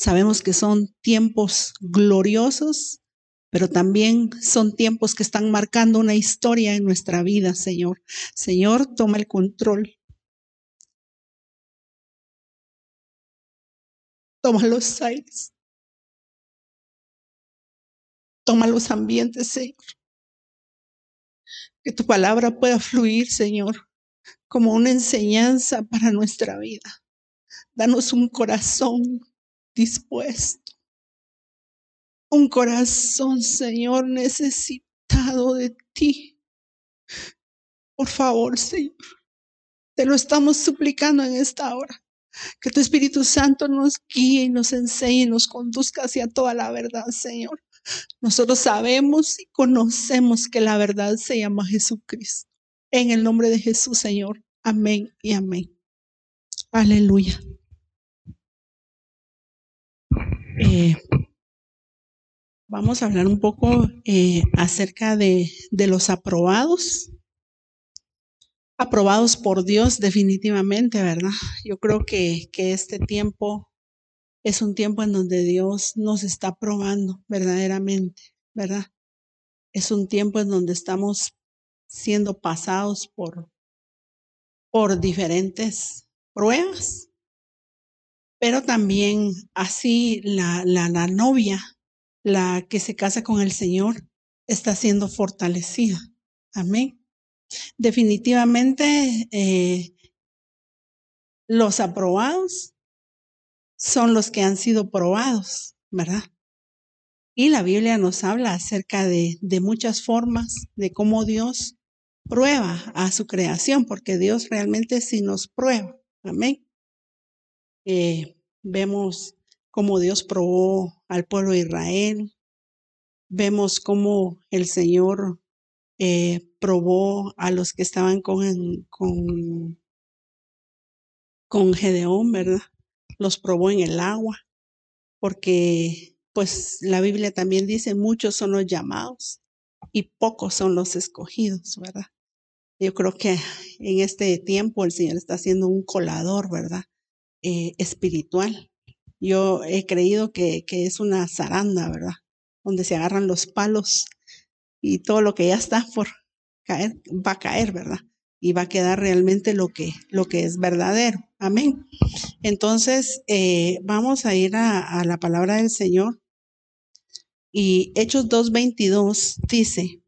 Sabemos que son tiempos gloriosos, pero también son tiempos que están marcando una historia en nuestra vida, Señor. Señor, toma el control. Toma los aires. Toma los ambientes, Señor. Que tu palabra pueda fluir, Señor, como una enseñanza para nuestra vida. Danos un corazón dispuesto. Un corazón, Señor, necesitado de ti. Por favor, Señor, te lo estamos suplicando en esta hora. Que tu Espíritu Santo nos guíe y nos enseñe y nos conduzca hacia toda la verdad, Señor. Nosotros sabemos y conocemos que la verdad se llama Jesucristo. En el nombre de Jesús, Señor. Amén y amén. Aleluya. Eh, vamos a hablar un poco eh, acerca de, de los aprobados. Aprobados por Dios definitivamente, ¿verdad? Yo creo que, que este tiempo es un tiempo en donde Dios nos está probando verdaderamente, ¿verdad? Es un tiempo en donde estamos siendo pasados por, por diferentes pruebas, pero también así la, la, novia, la que se casa con el Señor, está siendo fortalecida. Amén. Definitivamente, eh, los aprobados son los que han sido probados, ¿verdad? Y la Biblia nos habla acerca de, de muchas formas de cómo Dios prueba a su creación, porque Dios realmente sí nos prueba. Amén. Eh, vemos cómo Dios probó al pueblo de Israel. Vemos cómo el Señor eh, probó a los que estaban con, con, con Gedeón, ¿verdad? los probó en el agua, porque pues la Biblia también dice, muchos son los llamados y pocos son los escogidos, ¿verdad? Yo creo que en este tiempo el Señor está haciendo un colador, ¿verdad? Eh, espiritual. Yo he creído que, que es una zaranda, ¿verdad? Donde se agarran los palos y todo lo que ya está por caer, va a caer, ¿verdad? y va a quedar realmente lo que, lo que es verdadero. Amén. Entonces, eh, vamos a ir a, a, la palabra del Señor. Y Hechos 2.22 dice,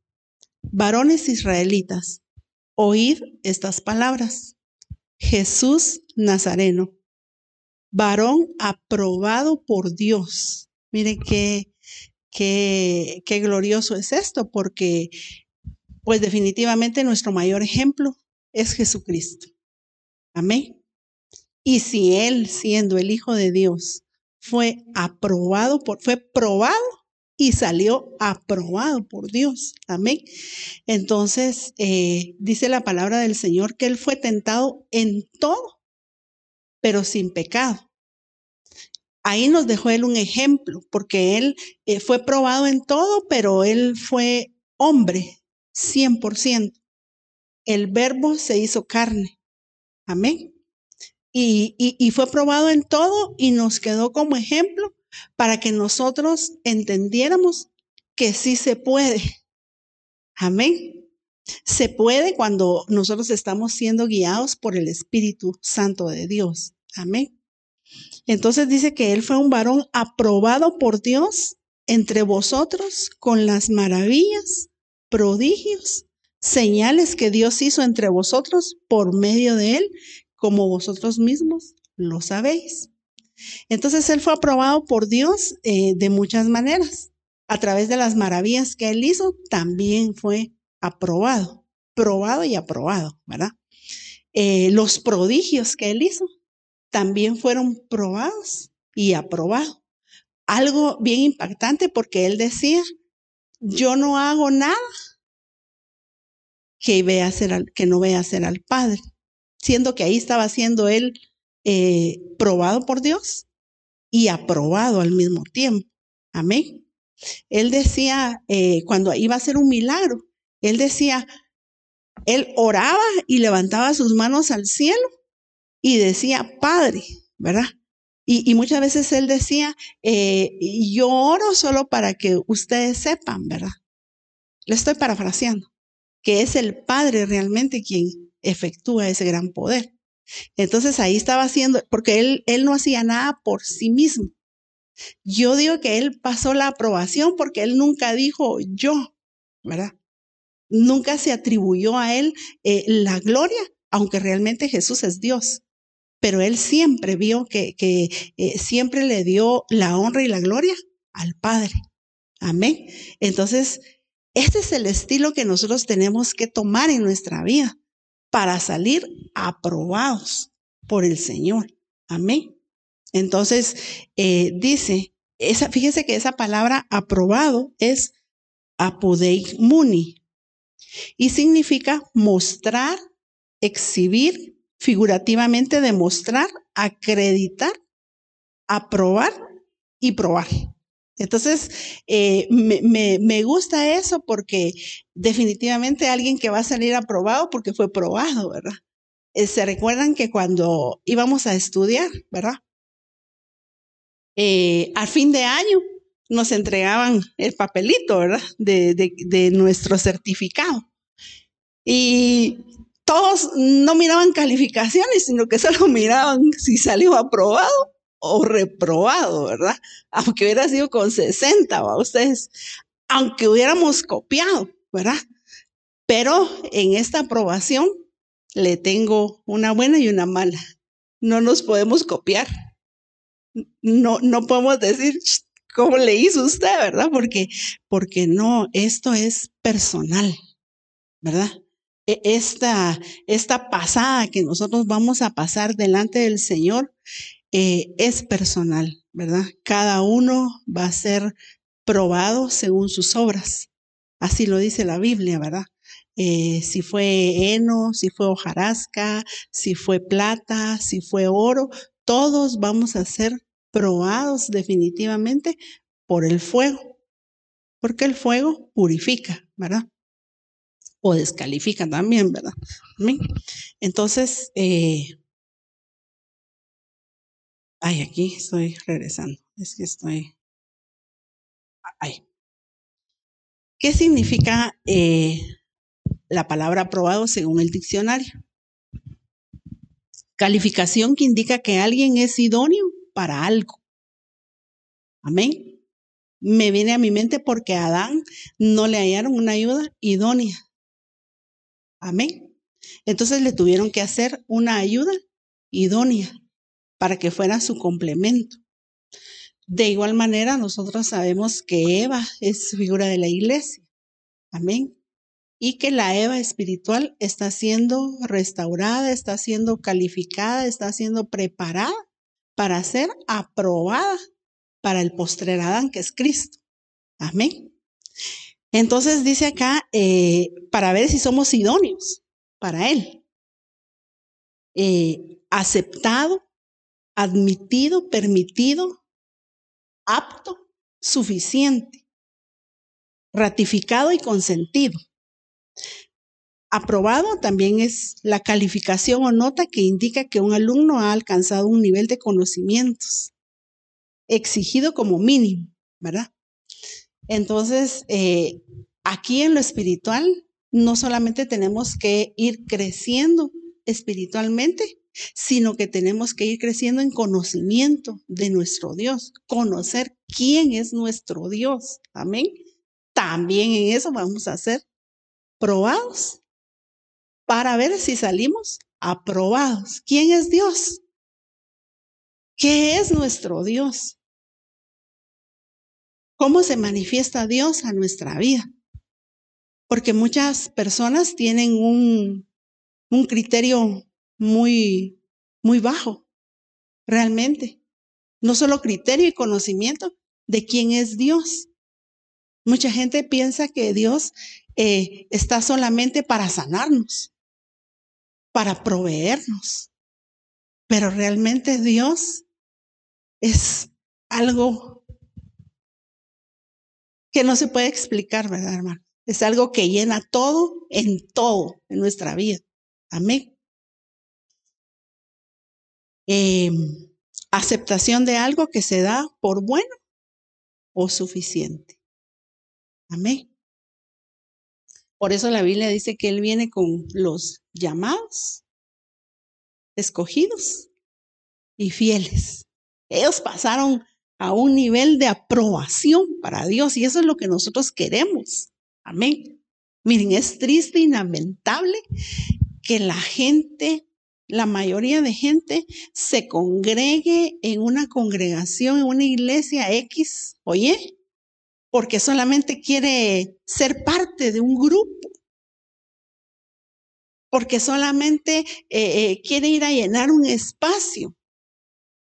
varones israelitas, oíd estas palabras. Jesús Nazareno, varón aprobado por Dios. Mire qué, qué, qué glorioso es esto, porque pues definitivamente nuestro mayor ejemplo es Jesucristo. Amén. Y si Él, siendo el Hijo de Dios, fue aprobado por, fue probado y salió aprobado por Dios. Amén. Entonces, eh, dice la palabra del Señor que Él fue tentado en todo, pero sin pecado. Ahí nos dejó Él un ejemplo, porque Él eh, fue probado en todo, pero Él fue hombre, 100%. El verbo se hizo carne. Amén. Y, y, y, fue probado en todo y nos quedó como ejemplo para que nosotros entendiéramos que sí se puede. Amén. Se puede cuando nosotros estamos siendo guiados por el Espíritu Santo de Dios. Amén. Entonces dice que él fue un varón aprobado por Dios entre vosotros con las maravillas prodigios, señales que Dios hizo entre vosotros por medio de él, como vosotros mismos lo sabéis. Entonces él fue aprobado por Dios eh, de muchas maneras. A través de las maravillas que él hizo, también fue aprobado, probado y aprobado, ¿verdad? Eh, los prodigios que él hizo también fueron probados y aprobados. Algo bien impactante porque él decía, yo no hago nada que, vea hacer que no vea hacer al Padre, siendo que ahí estaba siendo él eh, probado por Dios y aprobado al mismo tiempo. Amén. Él decía, eh, cuando iba a hacer un milagro, él decía, él oraba y levantaba sus manos al cielo y decía, Padre, ¿verdad? Y, muchas veces él decía, eh, yo oro solo para que ustedes sepan, ¿verdad? Le estoy parafraseando, que es el Padre realmente quien efectúa ese gran poder. Entonces ahí estaba haciendo, porque él, él no hacía nada por sí mismo. Yo digo que él pasó la aprobación porque él nunca dijo yo, ¿verdad? Nunca se atribuyó a él eh, la gloria, aunque realmente Jesús es Dios. Pero él siempre vio que, eh, siempre le dio la honra y la gloria al Padre. Amén. Entonces, este es el estilo que nosotros tenemos que tomar en nuestra vida para salir aprobados por el Señor. Amén. Entonces, eh, dice, esa, fíjese que esa palabra aprobado es apudeimuni y significa mostrar, exhibir, figurativamente demostrar, acreditar, aprobar y probar. Entonces, eh, me, gusta eso porque definitivamente alguien que va a salir aprobado porque fue probado, ¿verdad? Eh, se recuerdan que cuando íbamos a estudiar, ¿verdad? Eh, al fin de año nos entregaban el papelito, ¿verdad? De, de, nuestro certificado. Y todos no miraban calificaciones, sino que solo miraban si salió aprobado o reprobado, ¿verdad? Aunque hubiera sido con 60, ¿va? Ustedes, aunque hubiéramos copiado, ¿verdad? Pero en esta aprobación le tengo una buena y una mala. No nos podemos copiar. No, no podemos decir cómo le hizo usted, ¿verdad? Porque, porque no, esto es personal, ¿verdad? E, esta, esta pasada que nosotros vamos a pasar delante del Señor eh, es personal, ¿verdad? Cada uno va a ser probado según sus obras. Así lo dice la Biblia, ¿verdad? Eh, si fue heno, si fue hojarasca, si fue plata, si fue oro, todos vamos a ser probados definitivamente por el fuego, porque el fuego purifica, ¿verdad? O descalifica también, ¿verdad? Entonces, eh, Ay, aquí estoy regresando. Es que estoy. Ay. ¿Qué significa eh, la palabra aprobado según el diccionario? Calificación que indica que alguien es idóneo para algo. Amén. Me viene a mi mente porque a Adán no le hallaron una ayuda idónea. Amén. Entonces le tuvieron que hacer una ayuda idónea para que fuera su complemento. De igual manera, nosotros sabemos que Eva es figura de la iglesia. Amén. Y que la Eva espiritual está siendo restaurada, está siendo calificada, está siendo preparada para ser aprobada para el postrer Adán, que es Cristo. Amén. Entonces dice acá, eh, para ver si somos idóneos para Él. Eh, aceptado admitido, permitido, apto, suficiente, ratificado y consentido. Aprobado también es la calificación o nota que indica que un alumno ha alcanzado un nivel de conocimientos exigido como mínimo, ¿verdad? Entonces, eh, aquí en lo espiritual, no solamente tenemos que ir creciendo espiritualmente, sino que tenemos que ir creciendo en conocimiento de nuestro Dios, conocer quién es nuestro Dios. Amén. También en eso vamos a ser probados para ver si salimos aprobados. ¿Quién es Dios? ¿Qué es nuestro Dios? ¿Cómo se manifiesta Dios a nuestra vida? Porque muchas personas tienen un, criterio muy, muy bajo, realmente. No solo criterio y conocimiento de quién es Dios. Mucha gente piensa que Dios eh, está solamente para sanarnos, para proveernos, pero realmente Dios es algo que no se puede explicar, ¿verdad, hermano? Es algo que llena todo en todo en nuestra vida. Amén. Em, aceptación de algo que se da por bueno o suficiente. Amén. Por eso la Biblia dice que Él viene con los llamados, escogidos y fieles. Ellos pasaron a un nivel de aprobación para Dios y eso es lo que nosotros queremos. Amén. Miren, es triste y lamentable que la gente, la mayoría de gente, se congregue en una congregación, en una iglesia X, oye, porque solamente quiere ser parte de un grupo, porque solamente eh, eh, quiere ir a llenar un espacio.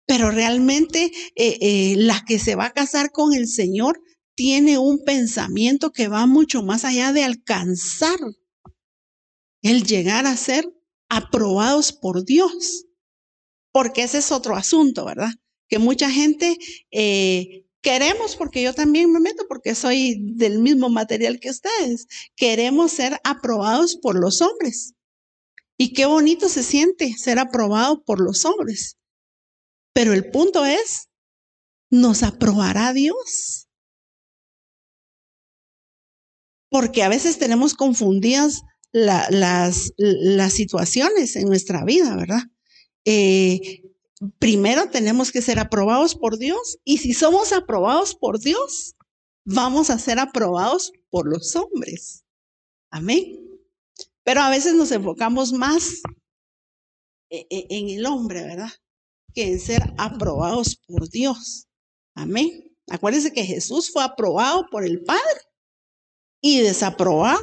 Pero realmente eh, la que se va a casar con el Señor tiene un pensamiento que va mucho más allá de alcanzar el llegar a ser aprobados por Dios. Porque ese es otro asunto, ¿verdad? Que mucha gente Queremos, porque yo también me meto, porque soy del mismo material que ustedes, queremos ser aprobados por los hombres. Y qué bonito se siente ser aprobado por los hombres. Pero el punto es, ¿nos aprobará Dios? Porque a veces tenemos confundidas las, situaciones en nuestra vida, ¿verdad? Eh, primero tenemos que ser aprobados por Dios y si somos aprobados por Dios, vamos a ser aprobados por los hombres. Amén. Pero a veces nos enfocamos más e, e, en el hombre, ¿verdad? Que en ser aprobados por Dios. Amén. Acuérdense que Jesús fue aprobado por el Padre y desaprobado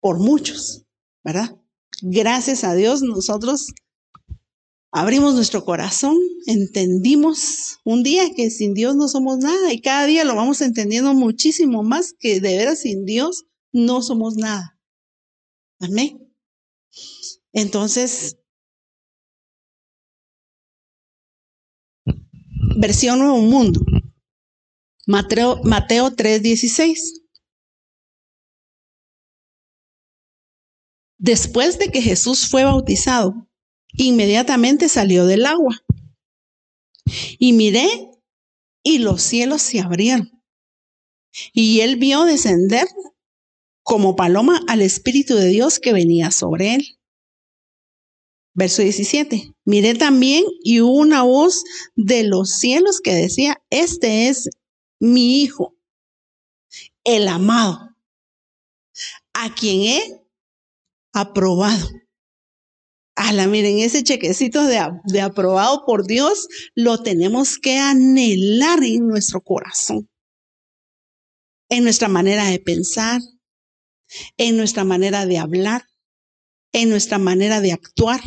por muchos, ¿verdad? Gracias a Dios nosotros abrimos nuestro corazón, entendimos un día que sin Dios no somos nada y cada día lo vamos entendiendo muchísimo más que de veras sin Dios no somos nada. Amén. Entonces, versión Nuevo Mundo. Mateo, Mateo 3:16. Después de que Jesús fue bautizado, Inmediatamente salió del agua. Y miré y los cielos se abrieron. Y él vio descender como paloma al Espíritu de Dios que venía sobre él. Verso 17. Miré también y hubo una voz de los cielos que decía, este es mi Hijo, el amado, a quien he aprobado. Ala, miren, ese chequecito de, de aprobado por Dios lo tenemos que anhelar en nuestro corazón, en nuestra manera de pensar, en nuestra manera de hablar, en nuestra manera de actuar,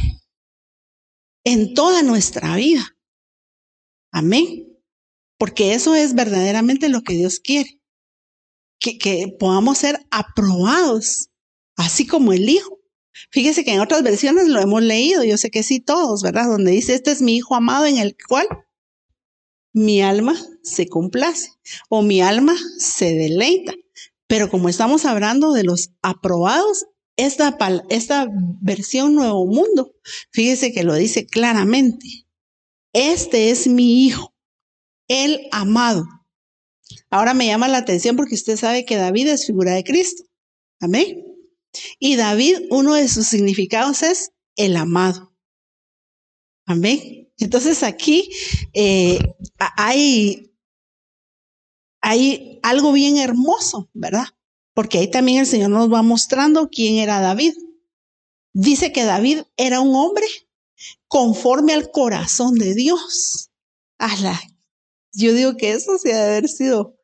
en toda nuestra vida. Amén. Porque eso es verdaderamente lo que Dios quiere. Que, que podamos ser aprobados, así como el Hijo. Fíjese que en otras versiones lo hemos leído, yo sé que sí todos, ¿verdad? Donde dice, este es mi hijo amado en el cual mi alma se complace o mi alma se deleita. Pero como estamos hablando de los aprobados, esta, esta versión Nuevo Mundo, fíjese que lo dice claramente. Este es mi hijo, el amado. Ahora me llama la atención porque usted sabe que David es figura de Cristo. Amén. Y David, uno de sus significados es el amado. Amén. Entonces aquí eh, hay, hay algo bien hermoso, ¿verdad? Porque ahí también el Señor nos va mostrando quién era David. Dice que David era un hombre conforme al corazón de Dios. yo digo que eso sí debe haber sido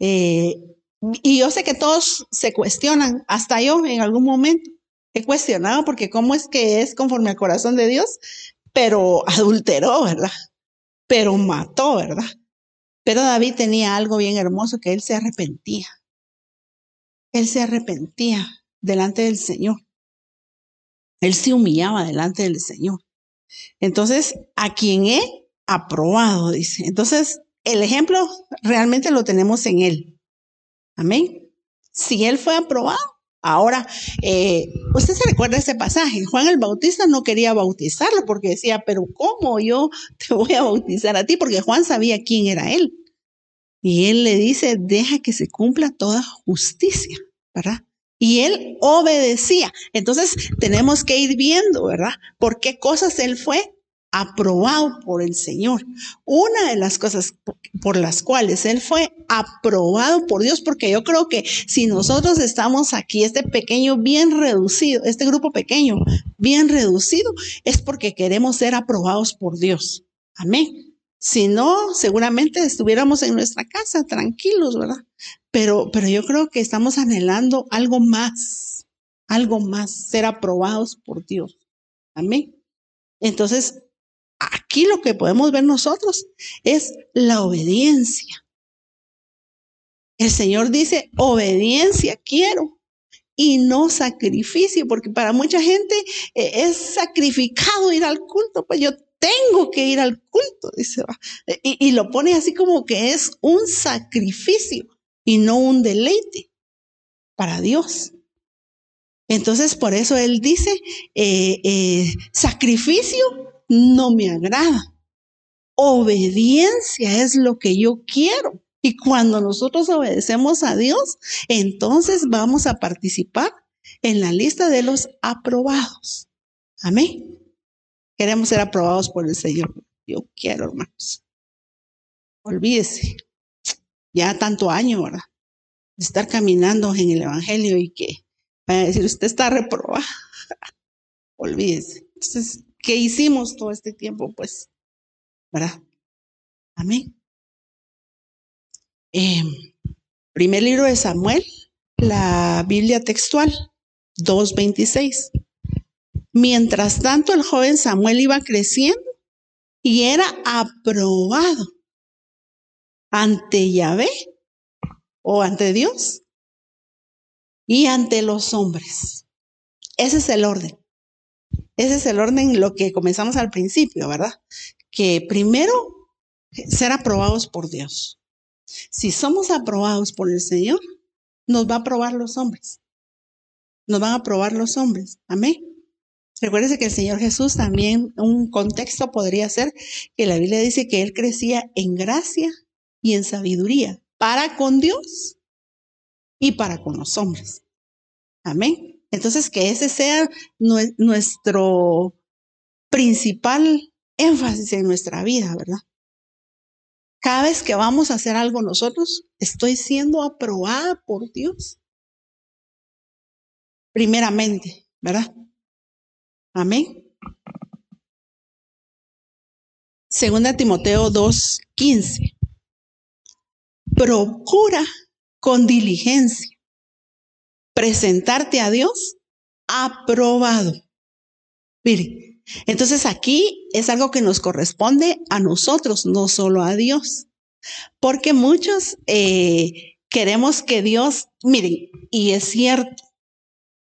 eh, y yo sé que todos se cuestionan, hasta yo en algún momento he cuestionado porque cómo es que es conforme al corazón de Dios, pero adulteró, ¿verdad? Pero mató, ¿verdad? Pero David tenía algo bien hermoso que él se arrepentía. Él se arrepentía delante del Señor. Él se humillaba delante del Señor. Entonces, a quien he aprobado, dice. Entonces, el ejemplo realmente lo tenemos en él. Amén. Si Él fue aprobado, Ahora, eh, usted se recuerda ese pasaje. Juan el Bautista no quería bautizarlo porque decía, pero ¿cómo yo te voy a bautizar a ti? Porque Juan sabía quién era él. Y él le dice, deja que se cumpla toda justicia, ¿verdad? Y él obedecía. Entonces tenemos que ir viendo, ¿verdad? Por qué cosas él fue aprobado por el Señor. Una de las cosas por las cuales Él fue aprobado por Dios, porque yo creo que si nosotros estamos aquí, este pequeño bien reducido, este grupo pequeño bien reducido, es porque queremos ser aprobados por Dios. Amén. Si no, seguramente estuviéramos en nuestra casa tranquilos, ¿verdad? Pero, pero yo creo que estamos anhelando algo más, algo más, ser aprobados por Dios. Amén. Entonces, Aquí lo que podemos ver nosotros es la obediencia. El Señor dice, obediencia quiero y no sacrificio, porque para mucha gente eh, es sacrificado ir al culto, pues yo tengo que ir al culto, dice, y, lo pone así como que es un sacrificio y no un deleite para Dios. Entonces, por eso Él dice, eh, eh, sacrificio no me agrada. Obediencia es lo que yo quiero. Y cuando nosotros obedecemos a Dios, entonces vamos a participar en la lista de los aprobados. Amén. Queremos ser aprobados por el Señor. Yo quiero, hermanos. Olvídese. Ya tanto año, ¿verdad? De estar caminando en el Evangelio y que vaya a decir, usted está reprobado. Olvídese. Entonces, ¿Qué hicimos todo este tiempo, pues, ¿verdad? Amén. Eh, primer libro de Samuel, la Biblia textual, 2.26. Mientras tanto, el joven Samuel iba creciendo y era aprobado ante Yahvé o ante Dios y ante los hombres. Ese es el orden. Ese es el orden, lo que comenzamos al principio, ¿verdad? Que primero, ser aprobados por Dios. Si somos aprobados por el Señor, nos va a aprobar los hombres. Nos van a aprobar los hombres. Amén. Recuérdese que el Señor Jesús también, un contexto podría ser que la Biblia dice que Él crecía en gracia y en sabiduría para con Dios y para con los hombres. Amén. Entonces, que ese sea nuestro principal énfasis en nuestra vida, ¿verdad? Cada vez que vamos a hacer algo nosotros, estoy siendo aprobada por Dios. Primeramente, ¿verdad? Amén. Segunda Timoteo 2:15. Procura con diligencia presentarte a Dios aprobado. Mire, entonces aquí es algo que nos corresponde a nosotros, no solo a Dios. Porque muchos eh, queremos que Dios, miren, y es cierto,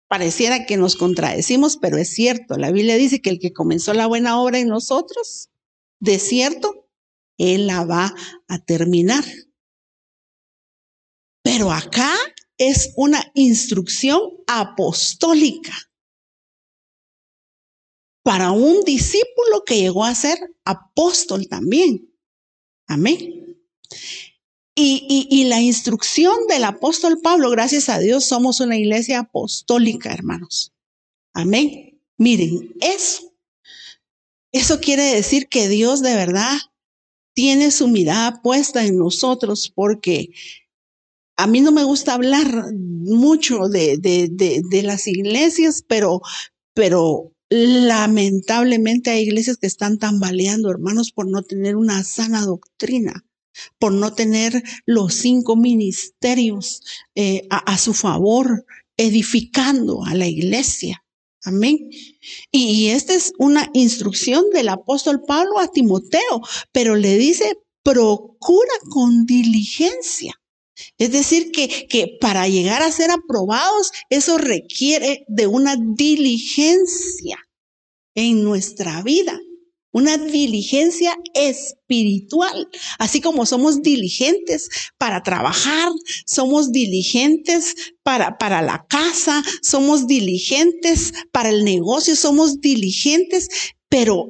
pareciera que nos contradecimos, pero es cierto. La Biblia dice que el que comenzó la buena obra en nosotros, de cierto, Él la va a terminar. Pero acá es una instrucción apostólica para un discípulo que llegó a ser apóstol también. Amén. Y, y, la instrucción del apóstol Pablo, gracias a Dios, somos una iglesia apostólica, hermanos. Amén. Miren, eso, eso quiere decir que Dios de verdad tiene su mirada puesta en nosotros porque a mí no me gusta hablar mucho de, de, las iglesias, pero, pero lamentablemente hay iglesias que están tambaleando, hermanos, por no tener una sana doctrina, por no tener los cinco ministerios eh, a, su favor, edificando a la iglesia. Amén. Y esta es una instrucción del apóstol Pablo a Timoteo, pero le dice, procura con diligencia es decir, que, que para llegar a ser aprobados, eso requiere de una diligencia en nuestra vida. una diligencia espiritual, así como somos diligentes para trabajar, somos diligentes para, para la casa, somos diligentes para el negocio, somos diligentes, pero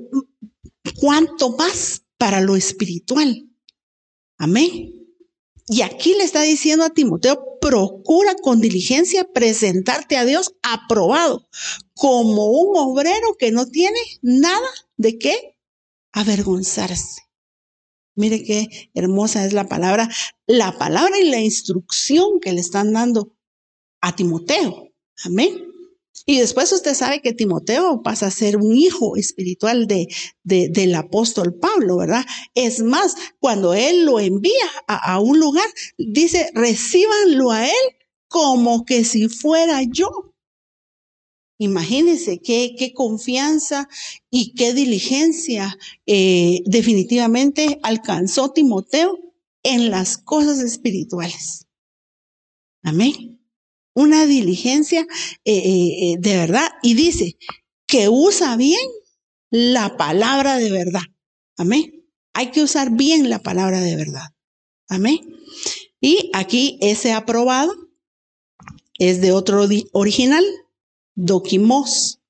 ¿cuánto más para lo espiritual? Amén. Y aquí le está diciendo a Timoteo, procura con diligencia presentarte a Dios aprobado, como un obrero que no tiene nada de qué avergonzarse. Mire qué hermosa es la palabra, la palabra y la instrucción que le están dando a Timoteo. Amén. Y después usted sabe que Timoteo pasa a ser un hijo espiritual de, del apóstol Pablo, ¿verdad? Es más, cuando él lo envía a, a un lugar, dice, recíbanlo a él como que si fuera yo. Imagínense qué, qué confianza y qué diligencia eh, definitivamente alcanzó Timoteo en las cosas espirituales. Amén una diligencia eh, eh, eh, de verdad y dice que usa bien la palabra de verdad. Amén. Hay que usar bien la palabra de verdad. Amén. Y aquí ese aprobado es de otro original, doquimos,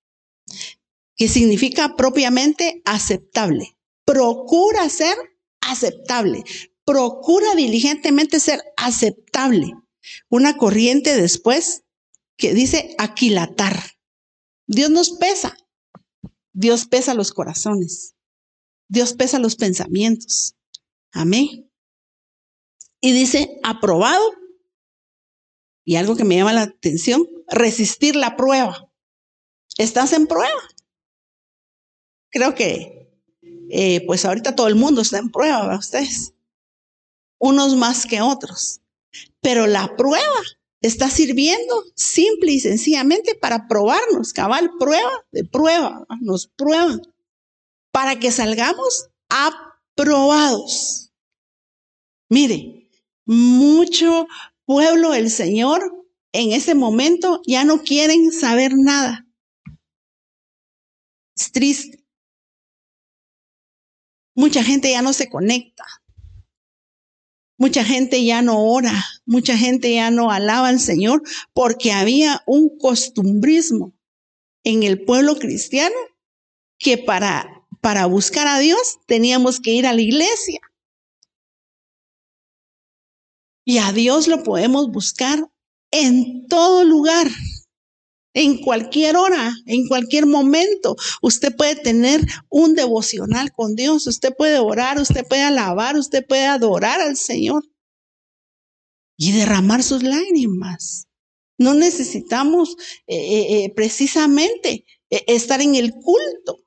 que significa propiamente aceptable. Procura ser aceptable. Procura diligentemente ser aceptable. Una corriente después que dice aquilatar. Dios nos pesa. Dios pesa los corazones. Dios pesa los pensamientos. Amén. Y dice aprobado. Y algo que me llama la atención, resistir la prueba. Estás en prueba. Creo que, eh, pues ahorita todo el mundo está en prueba, ¿verdad? ustedes. Unos más que otros. Pero la prueba está sirviendo simple y sencillamente para probarnos, cabal, prueba de prueba, nos prueban para que salgamos aprobados. Mire, mucho pueblo del Señor en ese momento ya no quieren saber nada. Es triste. Mucha gente ya no se conecta. Mucha gente ya no ora, mucha gente ya no alaba al Señor porque había un costumbrismo en el pueblo cristiano que para, para buscar a Dios teníamos que ir a la iglesia. Y a Dios lo podemos buscar en todo lugar, en cualquier hora, en cualquier momento. Usted puede tener un devocional con Dios, usted puede orar, usted puede alabar, usted puede adorar al Señor y derramar sus lágrimas. No necesitamos eh, eh, eh, precisamente estar en el culto.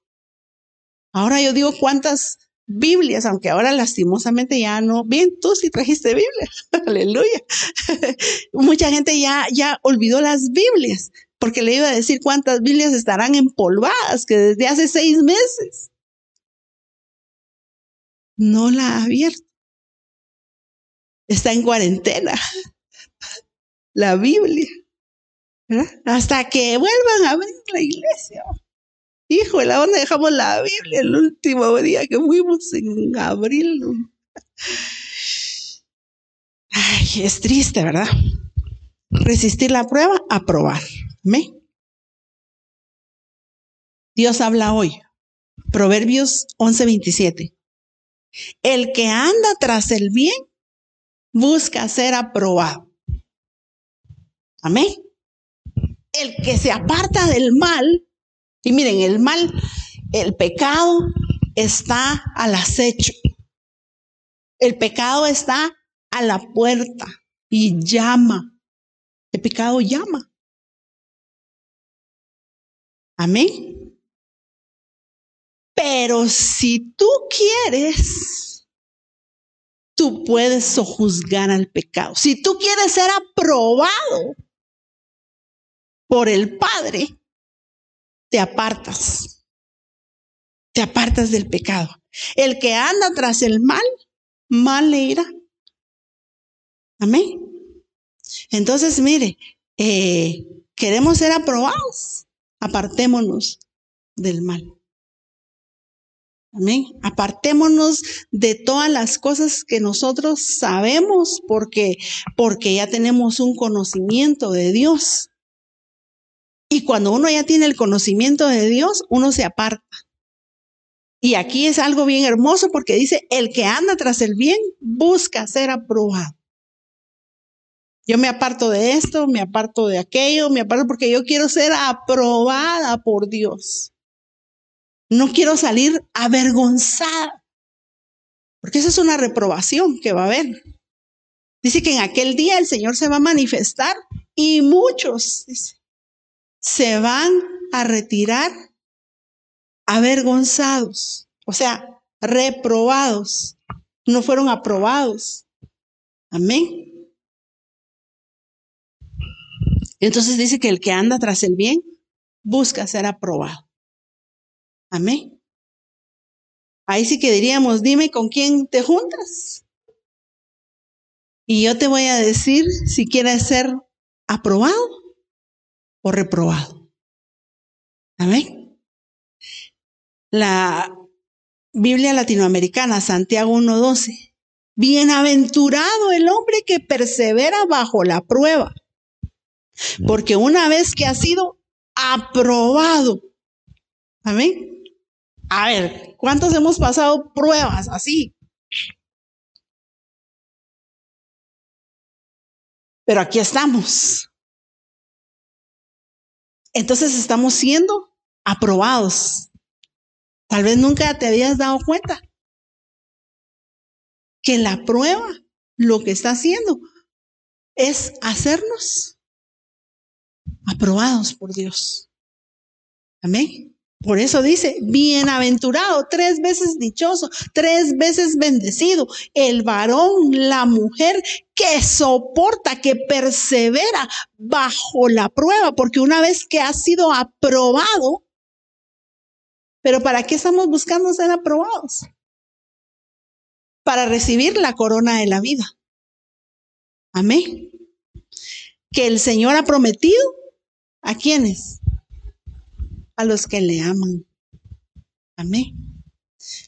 Ahora yo digo cuántas Biblias, aunque ahora lastimosamente ya no. Bien, tú sí trajiste Biblia. Aleluya. Mucha gente ya, ya olvidó las Biblias porque le iba a decir cuántas Biblias estarán empolvadas, que desde hace seis meses no la ha abierto. Está en cuarentena. La Biblia. Hasta que vuelvan a abrir la iglesia. Híjole, ¿dónde dejamos la Biblia el último día que fuimos en abril? Ay, es triste, ¿verdad? Resistir la prueba, aprobar. ¿Me? Dios habla hoy. Proverbios 11:27. El que anda tras el bien busca ser aprobado. Amén. El que se aparta del mal, y miren, el mal, el pecado está al acecho. El pecado está a la puerta y llama. El pecado llama. Amén. Pero si tú quieres, tú puedes sojuzgar al pecado. Si tú quieres ser aprobado por el Padre, te apartas. Te apartas del pecado. El que anda tras el mal, mal le irá. Amén. Entonces, mire, eh, queremos ser aprobados apartémonos del mal. Amén. Apartémonos de todas las cosas que nosotros sabemos porque, porque ya tenemos un conocimiento de Dios. Y cuando uno ya tiene el conocimiento de Dios, uno se aparta. Y aquí es algo bien hermoso porque dice, el que anda tras el bien busca ser aprobado. Yo me aparto de esto, me aparto de aquello, me aparto porque yo quiero ser aprobada por Dios. No quiero salir avergonzada. Porque esa es una reprobación que va a haber. Dice que en aquel día el Señor se va a manifestar y muchos se van a retirar avergonzados, o sea, reprobados. No fueron aprobados. Amén. Entonces dice que el que anda tras el bien busca ser aprobado. Amén. Ahí sí que diríamos, dime con quién te juntas. Y yo te voy a decir si quieres ser aprobado o reprobado. Amén. La Biblia latinoamericana, Santiago 1.12. Bienaventurado el hombre que persevera bajo la prueba. Porque una vez que ha sido aprobado, amén, a ver, ¿cuántos hemos pasado pruebas así? Pero aquí estamos. Entonces estamos siendo aprobados. Tal vez nunca te habías dado cuenta que la prueba lo que está haciendo es hacernos aprobados por Dios. Amén. Por eso dice, bienaventurado, tres veces dichoso, tres veces bendecido, el varón, la mujer que soporta, que persevera bajo la prueba, porque una vez que ha sido aprobado, pero ¿para qué estamos buscando ser aprobados? Para recibir la corona de la vida. Amén. Que el Señor ha prometido a quienes? a los que le aman. Amén.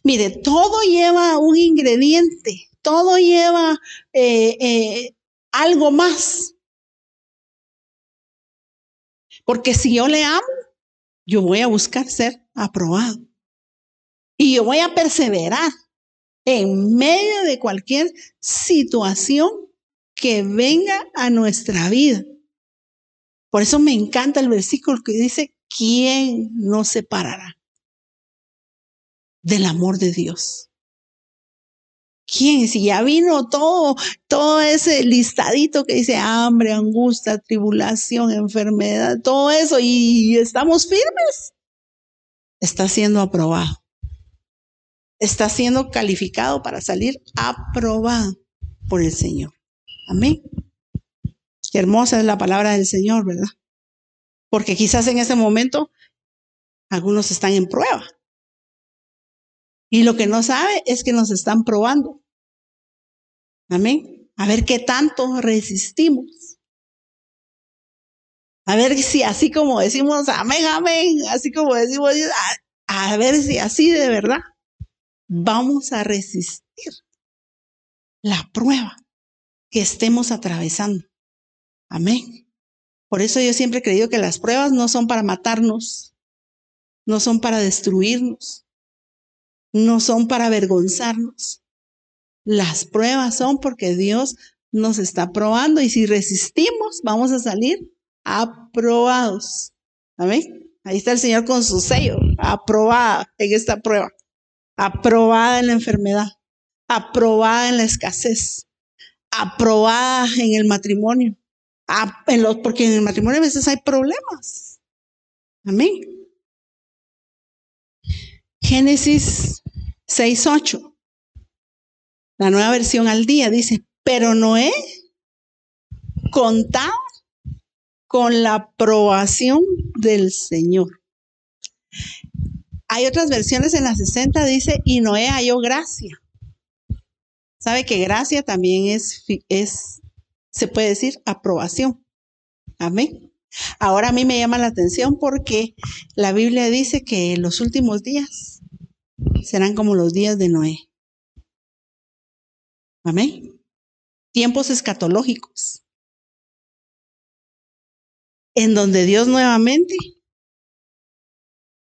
Mire, todo lleva un ingrediente, todo lleva eh, eh, algo más. Porque si yo le amo, yo voy a buscar ser aprobado. Y yo voy a perseverar en medio de cualquier situación que venga a nuestra vida. Por eso me encanta el versículo que dice, ¿quién nos separará del amor de Dios? ¿Quién? Si ya vino todo, todo ese listadito que dice hambre, angustia, tribulación, enfermedad, todo eso, y estamos firmes, está siendo aprobado. Está siendo calificado para salir aprobado por el Señor. Amén. Qué hermosa es la palabra del Señor, ¿verdad? porque quizás en ese momento algunos están en prueba. Y lo que no sabe es que nos están probando. Amén. A ver qué tanto resistimos. A ver si así como decimos amén, amén, así como decimos, a, a ver si así de verdad vamos a resistir la prueba que estemos atravesando. Amén. Por eso yo siempre he creído que las pruebas no son para matarnos, no son para destruirnos, no son para avergonzarnos. Las pruebas son porque Dios nos está probando y si resistimos vamos a salir aprobados. Amén. Ahí está el Señor con su sello, aprobada en esta prueba, aprobada en la enfermedad, aprobada en la escasez, aprobada en el matrimonio, Ah, porque en el matrimonio a veces hay problemas. Amén. Génesis 6.8. La nueva versión al día dice, pero Noé contaba con la aprobación del Señor. Hay otras versiones en la 60, dice, y Noé halló gracia. ¿Sabe que gracia también es, es se puede decir aprobación. Amén. Ahora a mí me llama la atención porque la Biblia dice que los últimos días serán como los días de Noé. Amén. Tiempos escatológicos. En donde Dios nuevamente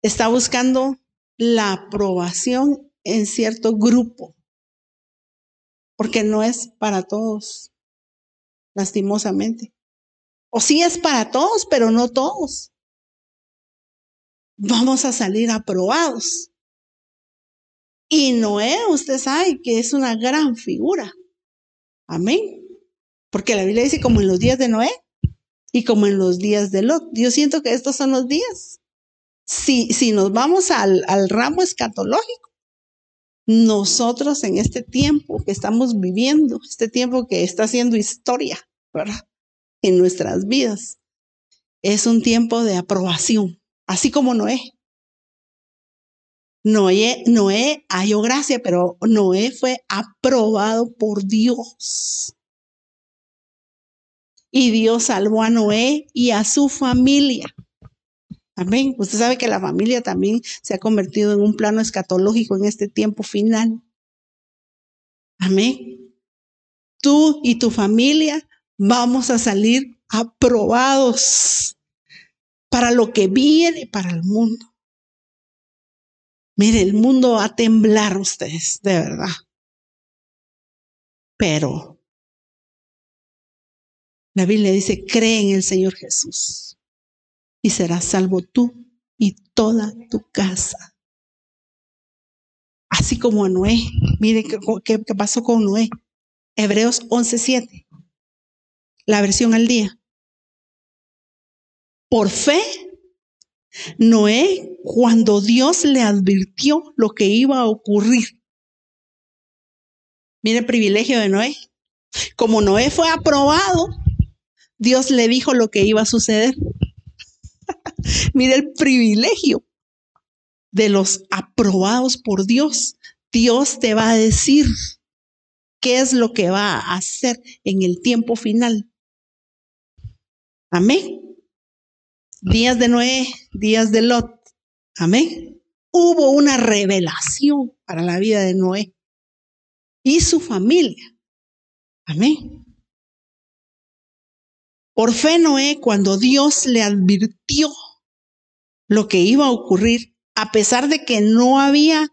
está buscando la aprobación en cierto grupo. Porque no es para todos, lastimosamente. O sí es para todos, pero no todos. Vamos a salir aprobados. Y Noé, usted sabe que es una gran figura. Amén. Porque la Biblia dice como en los días de Noé y como en los días de Lot. Yo siento que estos son los días. Si, si nos vamos al, al ramo escatológico, nosotros en este tiempo que estamos viviendo, este tiempo que está haciendo historia. En nuestras vidas, es un tiempo de aprobación, así como Noé. Noé, Noé halló gracia, pero Noé fue aprobado por Dios. Y Dios salvó a Noé y a su familia. Amén. Usted sabe que la familia también se ha convertido en un plano escatológico en este tiempo final. Amén. Tú y tu familia vamos a salir aprobados para lo que viene para el mundo. Mire, el mundo va a temblar ustedes, de verdad. Pero la Biblia dice, cree en el Señor Jesús y serás salvo tú y toda tu casa. Así como a Noé. Mire qué, pasó con Noé. Hebreos 11:7. La versión al día. Por fe, Noé, cuando Dios le advirtió lo que iba a ocurrir. Mire el privilegio de Noé. Como Noé fue aprobado, Dios le dijo lo que iba a suceder. Mira el privilegio de los aprobados por Dios. Dios te va a decir qué es lo que va a hacer en el tiempo final. Amén. Días de Noé, días de Lot. Amén. Hubo una revelación para la vida de Noé y su familia. Amén. Por fe Noé, cuando Dios le advirtió lo que iba a ocurrir, a pesar de que no había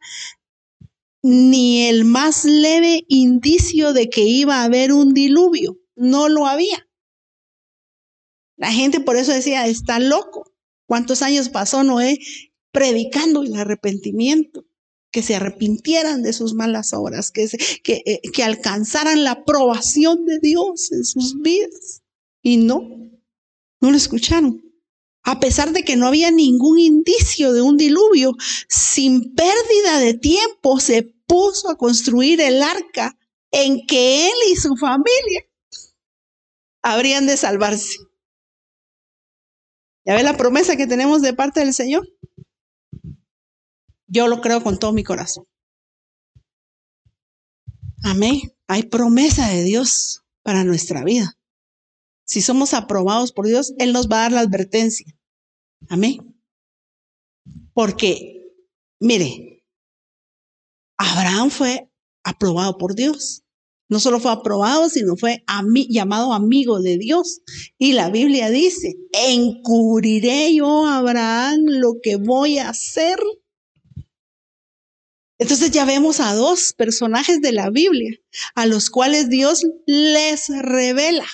ni el más leve indicio de que iba a haber un diluvio, no lo había. La gente por eso decía, está loco. ¿Cuántos años pasó Noé predicando el arrepentimiento? Que se arrepintieran de sus malas obras, que, que, eh, alcanzaran la aprobación de Dios en sus vidas. Y no, no lo escucharon. A pesar de que no había ningún indicio de un diluvio, sin pérdida de tiempo se puso a construir el arca en que él y su familia habrían de salvarse. ¿Ya ve la promesa que tenemos de parte del Señor? Yo lo creo con todo mi corazón. Amén. Hay promesa de Dios para nuestra vida si somos aprobados por Dios, Él nos va a dar la advertencia. Amén. Porque, mire, Abraham fue aprobado por Dios. No solo fue aprobado, sino fue llamado amigo de Dios. Y la Biblia dice, encubriré yo a Abraham lo que voy a hacer. Entonces ya vemos a dos personajes de la Biblia a los cuales Dios les revela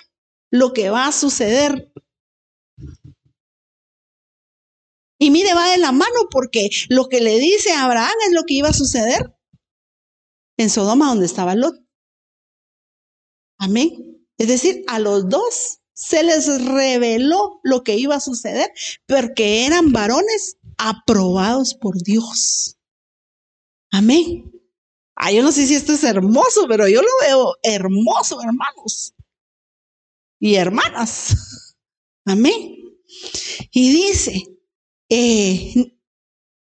lo que va a suceder. Y mire, va de la mano porque lo que le dice a Abraham es lo que iba a suceder en Sodoma donde estaba Lot. Amén. Es decir, a los dos se les reveló lo que iba a suceder porque eran varones aprobados por Dios. Amén. Ah, yo no sé si esto es hermoso, pero yo lo veo hermoso, hermanos y hermanas. Amén. Y dice, eh,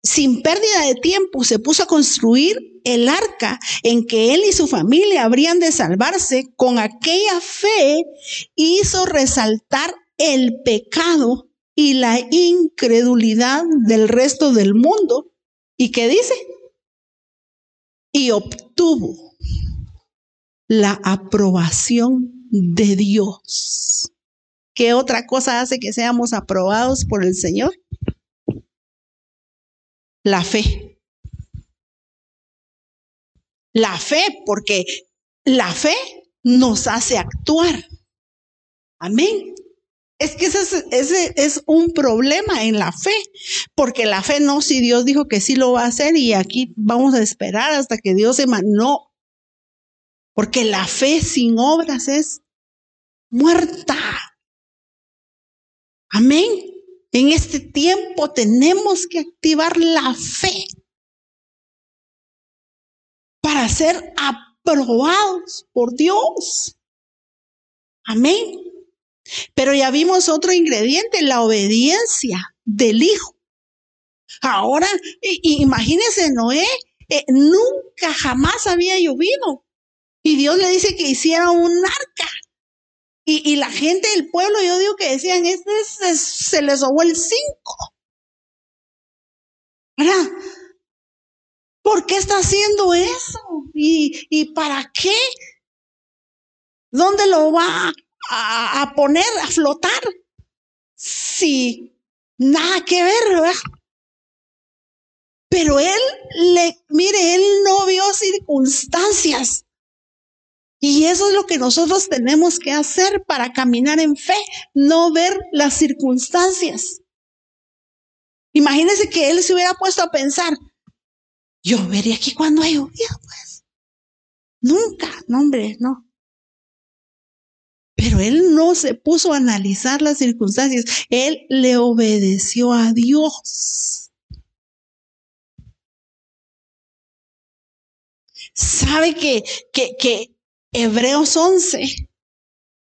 sin pérdida de tiempo, se puso a construir el arca en que él y su familia habrían de salvarse. Con aquella fe hizo resaltar el pecado y la incredulidad del resto del mundo. ¿Y qué dice? y obtuvo la aprobación de Dios. ¿Qué otra cosa hace que seamos aprobados por el Señor? La fe. La fe, porque la fe nos hace actuar. Amén. Es que ese es, un problema en la fe, porque la fe no, si Dios dijo que sí lo va a hacer y aquí vamos a esperar hasta que Dios se no, porque la fe sin obras es muerta. Amén. En este tiempo tenemos que activar la fe para ser aprobados por Dios. Amén. Pero ya vimos otro ingrediente, la obediencia del Hijo. Ahora, imagínense, Noé eh, nunca jamás había llovido. Y Dios le dice que hiciera un arca. Y, la gente del pueblo, yo digo que decían, este se les sobó el cinco. ¿Verdad? ¿Por qué está haciendo eso? ¿Y, ¿Y para qué? ¿Dónde lo va a, poner a flotar si nada que ver. Pero él le, mire, él no vio circunstancias. Y eso es lo que nosotros tenemos que hacer para caminar en fe, no ver las circunstancias. Imagínese que él se hubiera puesto a pensar, yo vería aquí cuando hay lluvia, pues. Nunca, no, hombre, no. Pero él no se puso a analizar las circunstancias, él le obedeció a Dios. ¿Sabe que, que, que Hebreos 11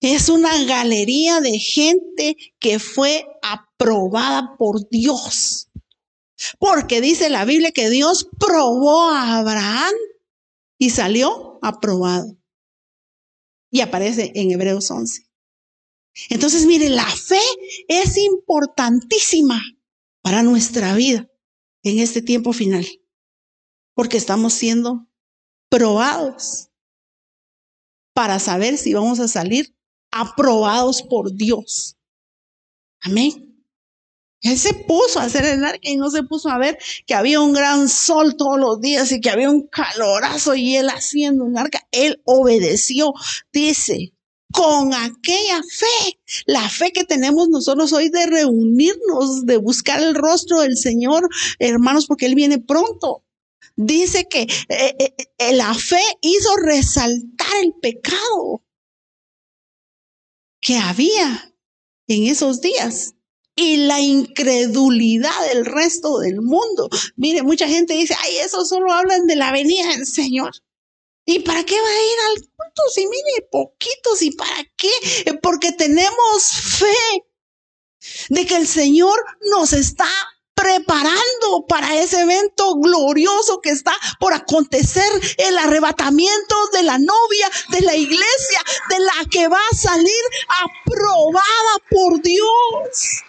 es una galería de gente que fue aprobada por Dios? Porque dice la Biblia que Dios probó a Abraham y salió aprobado y aparece en Hebreos 11. Entonces, mire, la fe es importantísima para nuestra vida en este tiempo final, porque estamos siendo probados para saber si vamos a salir aprobados por Dios. Amén. Él se puso a hacer el arca y no se puso a ver que había un gran sol todos los días y que había un calorazo y él haciendo un arca. Él obedeció, dice, con aquella fe, la fe que tenemos nosotros hoy de reunirnos, de buscar el rostro del Señor, hermanos, porque Él viene pronto. Dice que eh, eh, eh, la fe hizo resaltar el pecado que había en esos días y la incredulidad del resto del mundo. Mire, mucha gente dice, ay, eso solo hablan de la venida del Señor. ¿Y para qué va a ir al culto? Si mire, poquitos, ¿y para qué? Porque tenemos fe de que el Señor nos está preparando para ese evento glorioso que está por acontecer, el arrebatamiento de la novia, de la iglesia, de la que va a salir aprobada por Dios.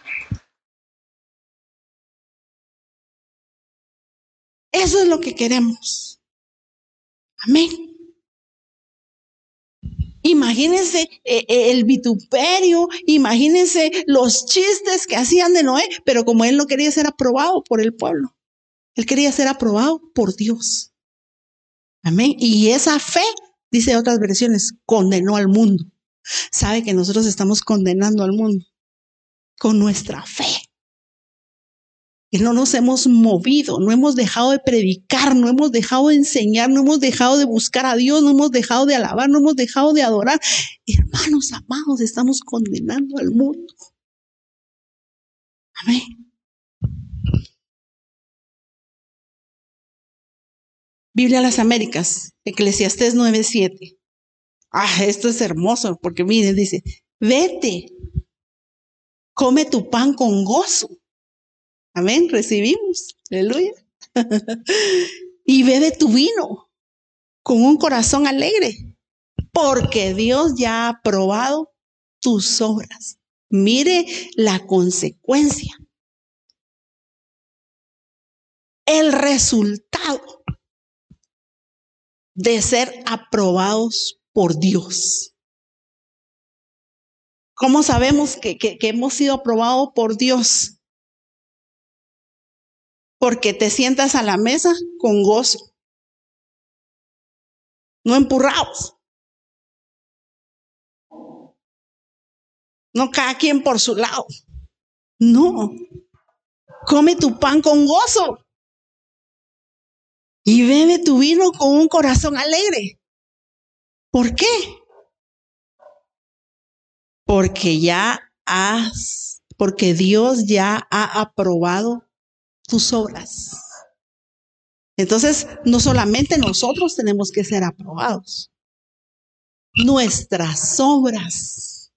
Eso es lo que queremos. Amén. Imagínense eh, eh, el vituperio, imagínense los chistes que hacían de Noé, pero como él no quería ser aprobado por el pueblo, él quería ser aprobado por Dios. Amén. Y esa fe, dice otras versiones, condenó al mundo. Sabe que nosotros estamos condenando al mundo con nuestra fe que no nos hemos movido, no hemos dejado de predicar, no hemos dejado de enseñar, no hemos dejado de buscar a Dios, no hemos dejado de alabar, no hemos dejado de adorar. Hermanos amados, estamos condenando al mundo. Amén. Biblia a las Américas, Eclesiastés 9:7. Ah, esto es hermoso porque miren, dice, vete, come tu pan con gozo Amén, recibimos. Aleluya. y bebe tu vino con un corazón alegre, porque Dios ya ha aprobado tus obras. Mire la consecuencia. El resultado de ser aprobados por Dios. ¿Cómo sabemos que, que, hemos sido aprobados por Dios? Porque te sientas a la mesa con gozo, no empurrados. No cada quien por su lado. No. Come tu pan con gozo. Y bebe tu vino con un corazón alegre. ¿Por qué? Porque ya has, porque Dios ya ha aprobado tus obras. Entonces, no solamente nosotros tenemos que ser aprobados, nuestras obras,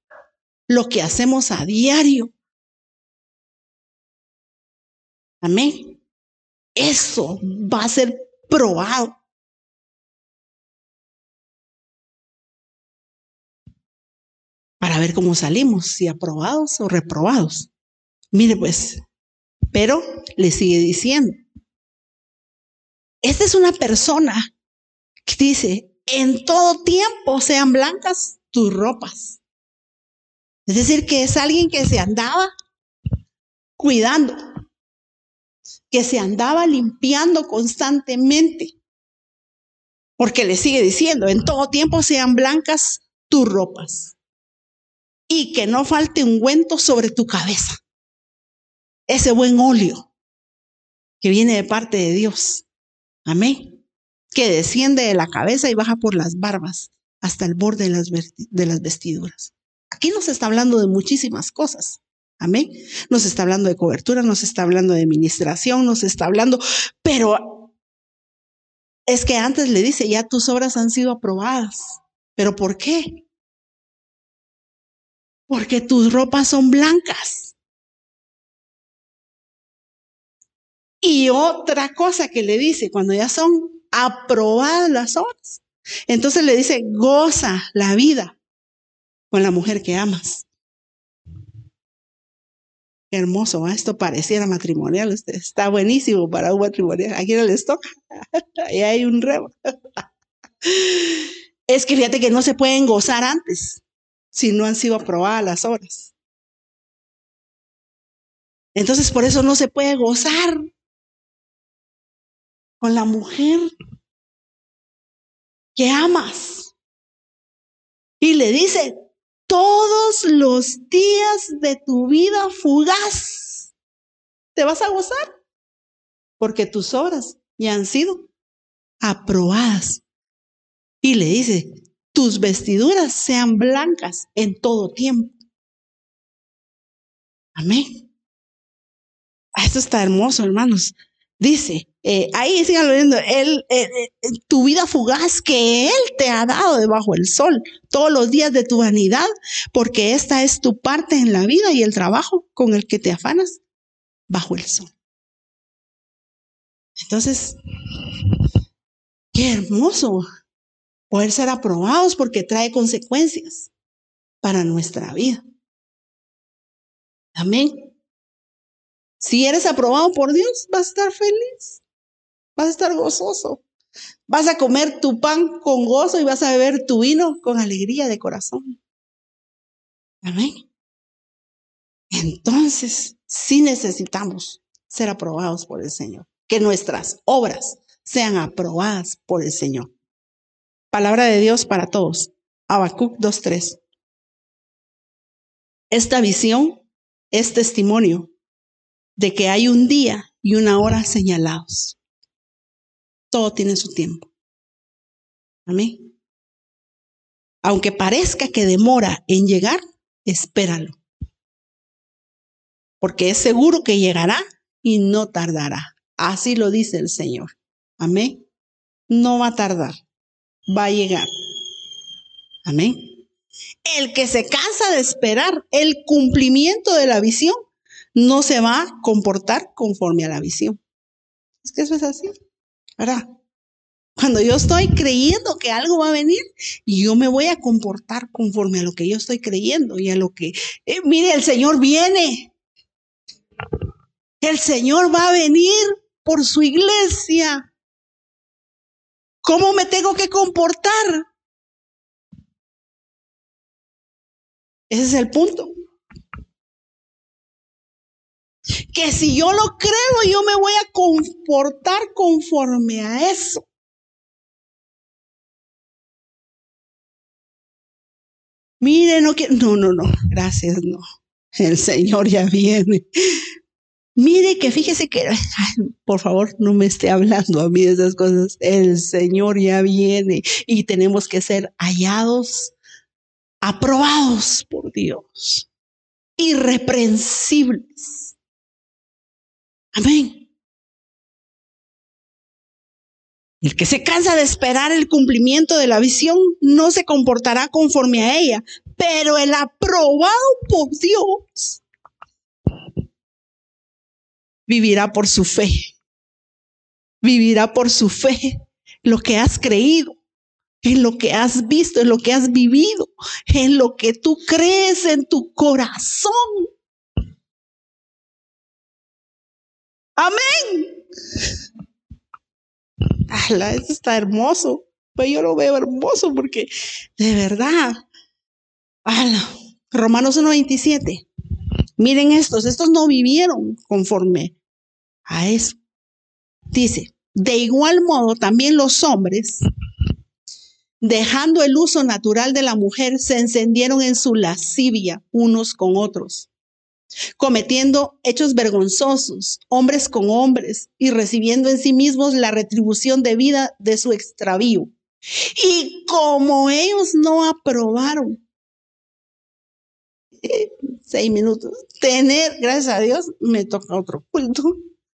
lo que hacemos a diario. Amén. Eso va a ser probado. Para ver cómo salimos, si aprobados o reprobados. Mire pues, pero le sigue diciendo, esta es una persona que dice, en todo tiempo sean blancas tus ropas. Es decir, que es alguien que se andaba cuidando, que se andaba limpiando constantemente. Porque le sigue diciendo, en todo tiempo sean blancas tus ropas. Y que no falte ungüento sobre tu cabeza. Ese buen óleo que viene de parte de Dios. Amén. Que desciende de la cabeza y baja por las barbas hasta el borde de las, vestiduras. Aquí nos está hablando de muchísimas cosas. Amén. Nos está hablando de cobertura, nos está hablando de administración, nos está hablando, pero es que antes le dice, ya tus obras han sido aprobadas. ¿Pero por qué? Porque tus ropas son blancas. Y otra cosa que le dice, cuando ya son aprobadas las obras, entonces le dice, goza la vida con la mujer que amas hermoso, esto pareciera matrimonial, este, está buenísimo para un matrimonial. Aquí no les toca, ahí hay un rebo. es que fíjate que no se pueden gozar antes si no han sido aprobadas las horas. Entonces por eso no se puede gozar con la mujer que amas. Y le dice, todos los días de tu vida fugaz. Te vas a gozar porque tus obras ya han sido aprobadas. Y le dice, tus vestiduras sean blancas en todo tiempo. Amén. Ah, esto está hermoso, hermanos. Dice, eh, ahí síganlo viendo, él, eh, eh, tu vida fugaz que Él te ha dado debajo del sol, todos los días de tu vanidad, porque esta es tu parte en la vida y el trabajo con el que te afanas bajo el sol. Entonces, qué hermoso poder ser aprobados porque trae consecuencias para nuestra vida. Amén. Si eres aprobado por Dios, vas a estar feliz. Vas a estar gozoso. Vas a comer tu pan con gozo y vas a beber tu vino con alegría de corazón. Amén. Entonces, sí necesitamos ser aprobados por el Señor. Que nuestras obras sean aprobadas por el Señor. Palabra de Dios para todos. Habacuc 2.3. Esta visión es testimonio de que hay un día y una hora señalados. Todo tiene su tiempo. Amén. Aunque parezca que demora en llegar, espéralo. Porque es seguro que llegará y no tardará. Así lo dice el Señor. Amén. No va a tardar, va a llegar. Amén. El que se cansa de esperar el cumplimiento de la visión no se va a comportar conforme a la visión. Es que eso es así, Cuando yo estoy creyendo que algo va a venir, yo me voy a comportar conforme a lo que yo estoy creyendo y a lo que, eh, mire, el Señor viene. El Señor va a venir por su iglesia. ¿Cómo me tengo que comportar? Ese es el punto. Que si yo lo creo, yo me voy a comportar conforme a eso. Mire, no quiero. No, no, no. Gracias, no. El Señor ya viene. Mire que fíjese que, por favor, no me esté hablando a mí de esas cosas. El Señor ya viene y tenemos que ser hallados, aprobados por Dios, irreprensibles. Amén. El que se cansa de esperar el cumplimiento de la visión no se comportará conforme a ella, pero el aprobado por Dios vivirá por su fe. Vivirá por su fe lo que has creído, en lo que has visto, en lo que has vivido, en lo que tú crees en tu corazón. Amén. ¡Hala! Eso está hermoso. Pues yo lo veo hermoso porque de verdad. ¡Hala! Romanos 1.27. Miren estos, estos no vivieron conforme a eso. Dice, de igual modo también los hombres, dejando el uso natural de la mujer, se encendieron en su lascivia unos con otros cometiendo hechos vergonzosos, hombres con hombres, y recibiendo en sí mismos la retribución de vida de su extravío. Y como ellos no aprobaron, eh, seis minutos, tener, gracias a Dios, me toca otro culto.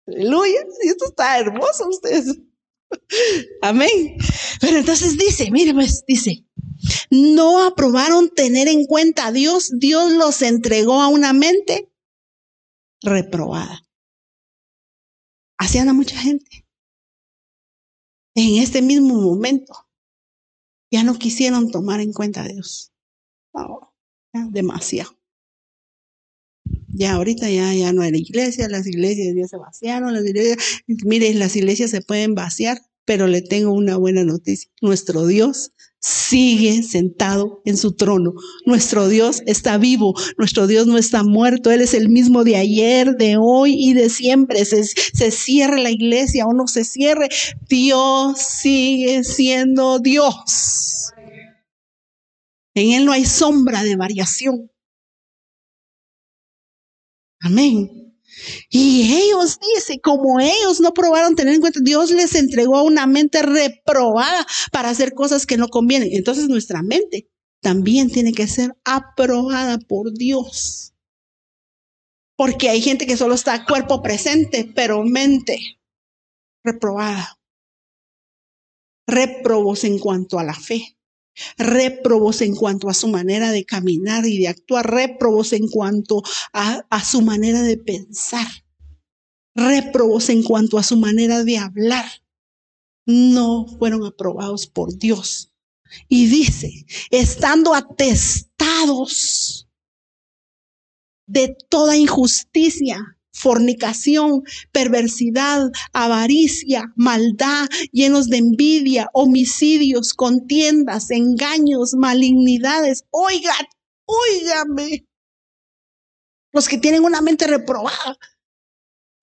Aleluya, y esto está hermoso ustedes. Amén. Pero entonces dice, mire pues, dice, no aprobaron tener en cuenta a Dios, Dios los entregó a una mente reprobada. Así anda mucha gente. En este mismo momento ya no quisieron tomar en cuenta a Dios. demasiado. Ya ahorita ya, ya no hay iglesia, las iglesias ya se vaciaron, las iglesias, mire, las iglesias se pueden vaciar, pero le tengo una buena noticia. Nuestro Dios sigue sentado en su trono. Nuestro Dios está vivo, nuestro Dios no está muerto, Él es el mismo de ayer, de hoy y de siempre. Se, se cierre la iglesia o no se cierre, Dios sigue siendo Dios. En Él no hay sombra de variación. Amén. Y ellos, dice, como ellos no probaron tener en cuenta, Dios les entregó una mente reprobada para hacer cosas que no convienen. Entonces nuestra mente también tiene que ser aprobada por Dios. Porque hay gente que solo está cuerpo presente, pero mente reprobada. Reprobos en cuanto a la fe réprobos en cuanto a su manera de caminar y de actuar, réprobos en cuanto a, a, su manera de pensar, réprobos en cuanto a su manera de hablar, no fueron aprobados por Dios. Y dice, estando atestados de toda injusticia, fornicación, perversidad, avaricia, maldad, llenos de envidia, homicidios, contiendas, engaños, malignidades. Oigan, óigame. Los que tienen una mente reprobada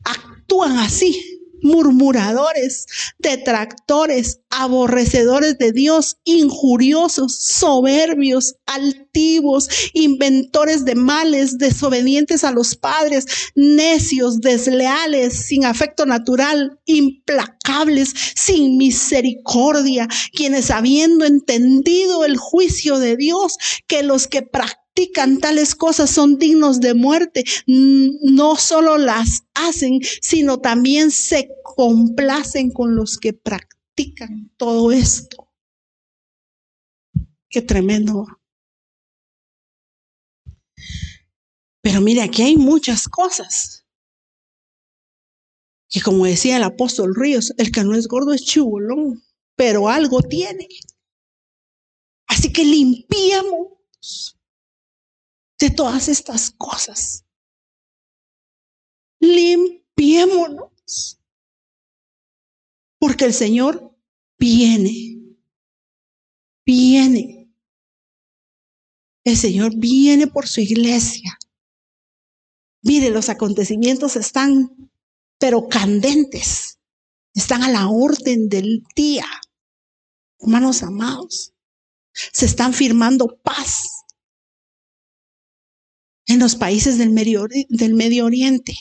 actúan así murmuradores, detractores, aborrecedores de Dios, injuriosos, soberbios, altivos, inventores de males, desobedientes a los padres, necios, desleales, sin afecto natural, implacables, sin misericordia, quienes habiendo entendido el juicio de Dios, que los que practican practican tales cosas son dignos de muerte, no solo las hacen, sino también se complacen con los que practican todo esto. Qué tremendo. Pero mire, aquí hay muchas cosas. Y como decía el apóstol Ríos, el que no es gordo es chubolón, pero algo tiene. Así que limpiamos de todas estas cosas. Limpiémonos. Porque el Señor viene, viene. El Señor viene por su iglesia. Mire, los acontecimientos están, pero candentes, están a la orden del día. Hermanos amados, se están firmando paz en los países del Medio, Oriente.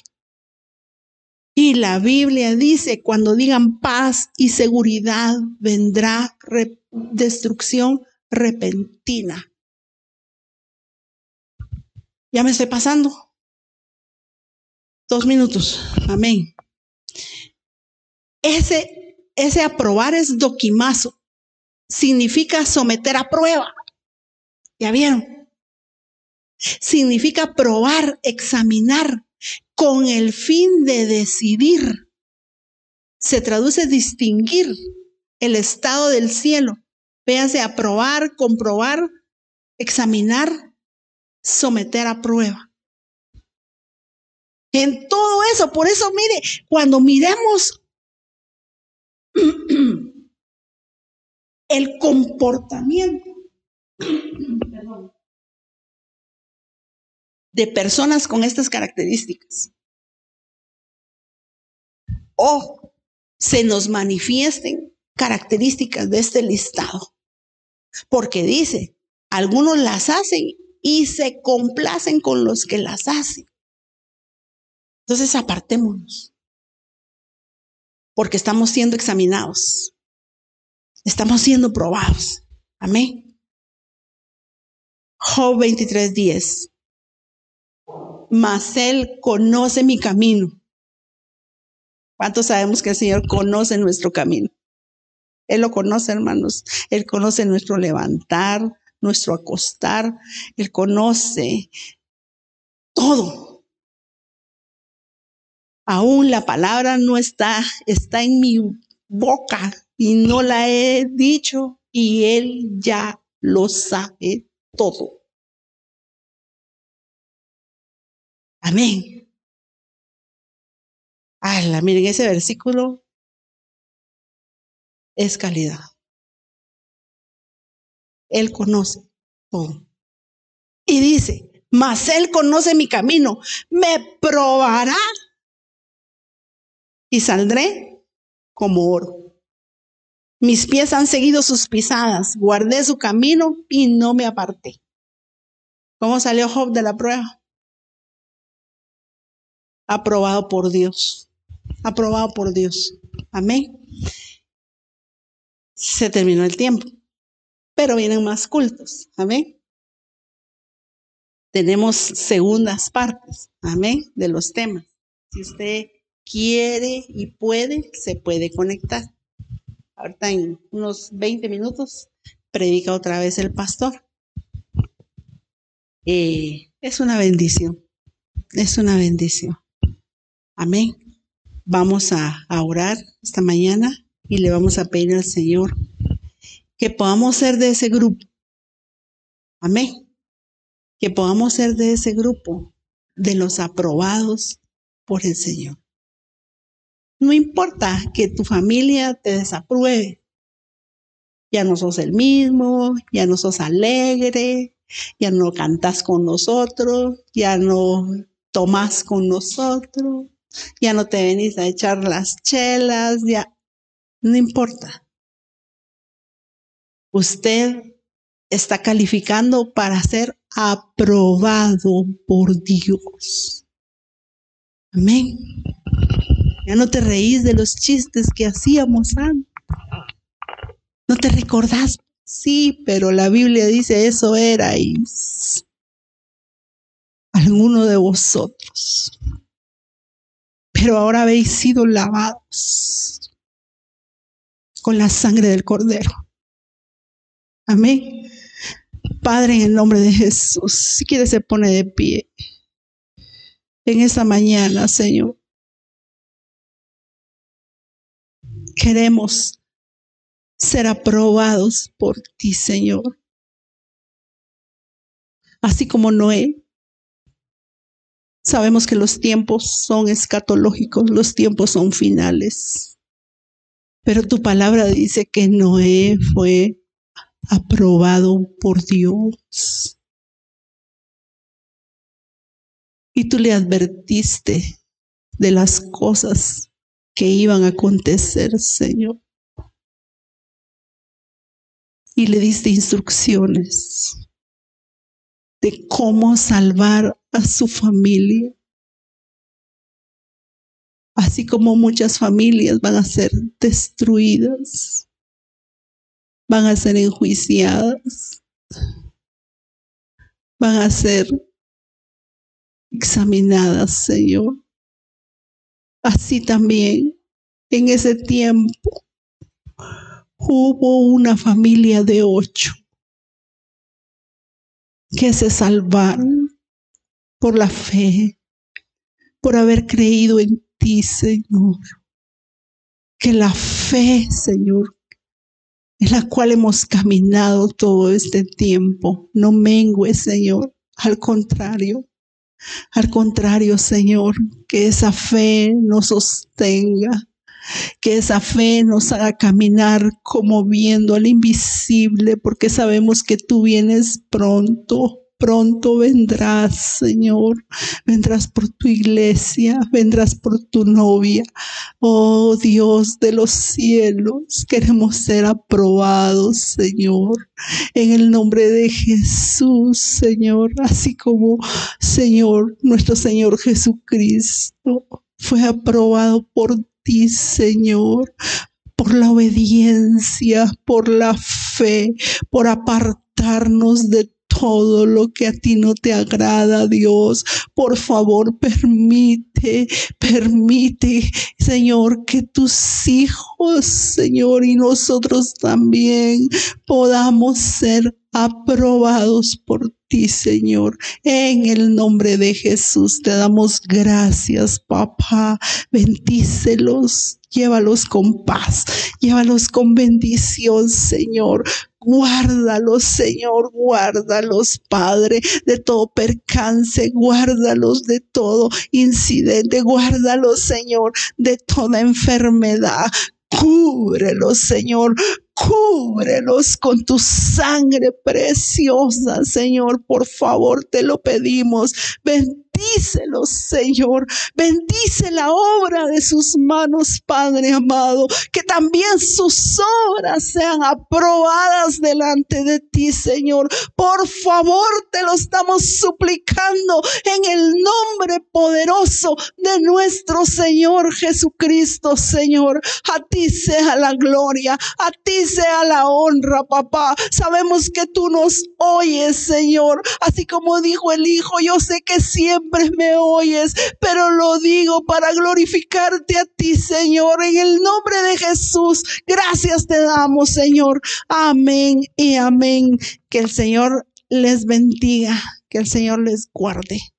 Y la Biblia dice, cuando digan paz y seguridad, vendrá destrucción repentina. Ya me estoy pasando. Dos minutos. Amén. Ese, ese aprobar es doquimazo. Significa someter a prueba. ¿Ya vieron? Significa probar, examinar, con el fin de decidir. Se traduce distinguir el estado del cielo. Véase aprobar, comprobar, examinar, someter a prueba. En todo eso, por eso mire, cuando miremos el comportamiento de personas con estas características. O se nos manifiesten características de este listado. Porque dice, algunos las hacen y se complacen con los que las hacen. Entonces apartémonos. Porque estamos siendo examinados. Estamos siendo probados. Amén. Job 23:10 mas Él conoce mi camino. ¿Cuántos sabemos que el Señor conoce nuestro camino? Él lo conoce, hermanos. Él conoce nuestro levantar, nuestro acostar. Él conoce todo. Aún la palabra no está, está en mi boca y no la he dicho y Él ya lo sabe todo. Amén. Ala, miren, ese versículo es calidad. Él conoce todo. Y dice, mas Él conoce mi camino, me probará y saldré como oro. Mis pies han seguido sus pisadas, guardé su camino y no me aparté. ¿Cómo salió Job de la prueba? Aprobado por Dios. Aprobado por Dios. Amén. Se terminó el tiempo, pero vienen más cultos. Amén. Tenemos segundas partes. Amén. De los temas. Si usted quiere y puede, se puede conectar. Ahorita en unos 20 minutos predica otra vez el pastor. Eh, es una bendición. Es una bendición. Amén. Vamos a, orar esta mañana y le vamos a pedir al Señor que podamos ser de ese grupo. Amén. Que podamos ser de ese grupo, de los aprobados por el Señor. No importa que tu familia te desapruebe. Ya no sos el mismo, ya no sos alegre, ya no cantas con nosotros, ya no tomas con nosotros, ya no te venís a echar las chelas, ya no importa. Usted está calificando para ser aprobado por Dios. Amén. Ya no te reís de los chistes que hacíamos antes. No te recordás. Sí, pero la Biblia dice eso erais alguno de vosotros pero ahora habéis sido lavados con la sangre del Cordero. Amén. Padre, en el nombre de Jesús, si quiere se pone de pie en esta mañana, Señor. Queremos ser aprobados por ti, Señor. Así como Noé Sabemos que los tiempos son escatológicos, los tiempos son finales. Pero tu palabra dice que Noé fue aprobado por Dios. Y tú le advertiste de las cosas que iban a acontecer, Señor. Y le diste instrucciones de cómo salvar a su familia. Así como muchas familias van a ser destruidas, van a ser enjuiciadas, van a ser examinadas, Señor. Así también en ese tiempo hubo una familia de ocho que se salvaron por la fe, por haber creído en ti, Señor. Que la fe, Señor, en la cual hemos caminado todo este tiempo, no mengue, Señor. Al contrario, al contrario, Señor, que esa fe nos sostenga, que esa fe nos haga caminar como viendo al invisible, porque sabemos que tú vienes pronto pronto vendrás, Señor. Vendrás por tu iglesia, vendrás por tu novia. Oh Dios de los cielos, queremos ser aprobados, Señor. En el nombre de Jesús, Señor, así como, Señor, nuestro Señor Jesucristo fue aprobado por ti, Señor, por la obediencia, por la fe, por apartarnos de todo lo que a ti no te agrada, Dios. Por favor, permite, permite, Señor, que tus hijos, Señor, y nosotros también podamos ser aprobados por ti, Señor. En el nombre de Jesús te damos gracias, papá. Bendícelos, llévalos con paz, llévalos con bendición, Señor. Guárdalos, Señor, guárdalos, Padre, de todo percance, guárdalos de todo incidente, guárdalos, Señor, de toda enfermedad. Cúbrelos, Señor, cúbrelos con tu sangre preciosa, Señor, por favor, te lo pedimos. Bendícelos, Señor. Bendice la obra de sus manos, Padre amado. Que también sus obras sean aprobadas delante de ti, Señor. Por favor, te lo estamos suplicando en el nombre poderoso de nuestro Señor Jesucristo, Señor. A ti sea la gloria, a ti sea la honra, papá. Sabemos que tú nos oyes, Señor. Así como dijo el Hijo, yo sé que me oyes, pero lo digo para glorificarte a ti, Señor, en el nombre de Jesús. Gracias te damos, Señor. Amén y amén. Que el Señor les bendiga, que el Señor les guarde.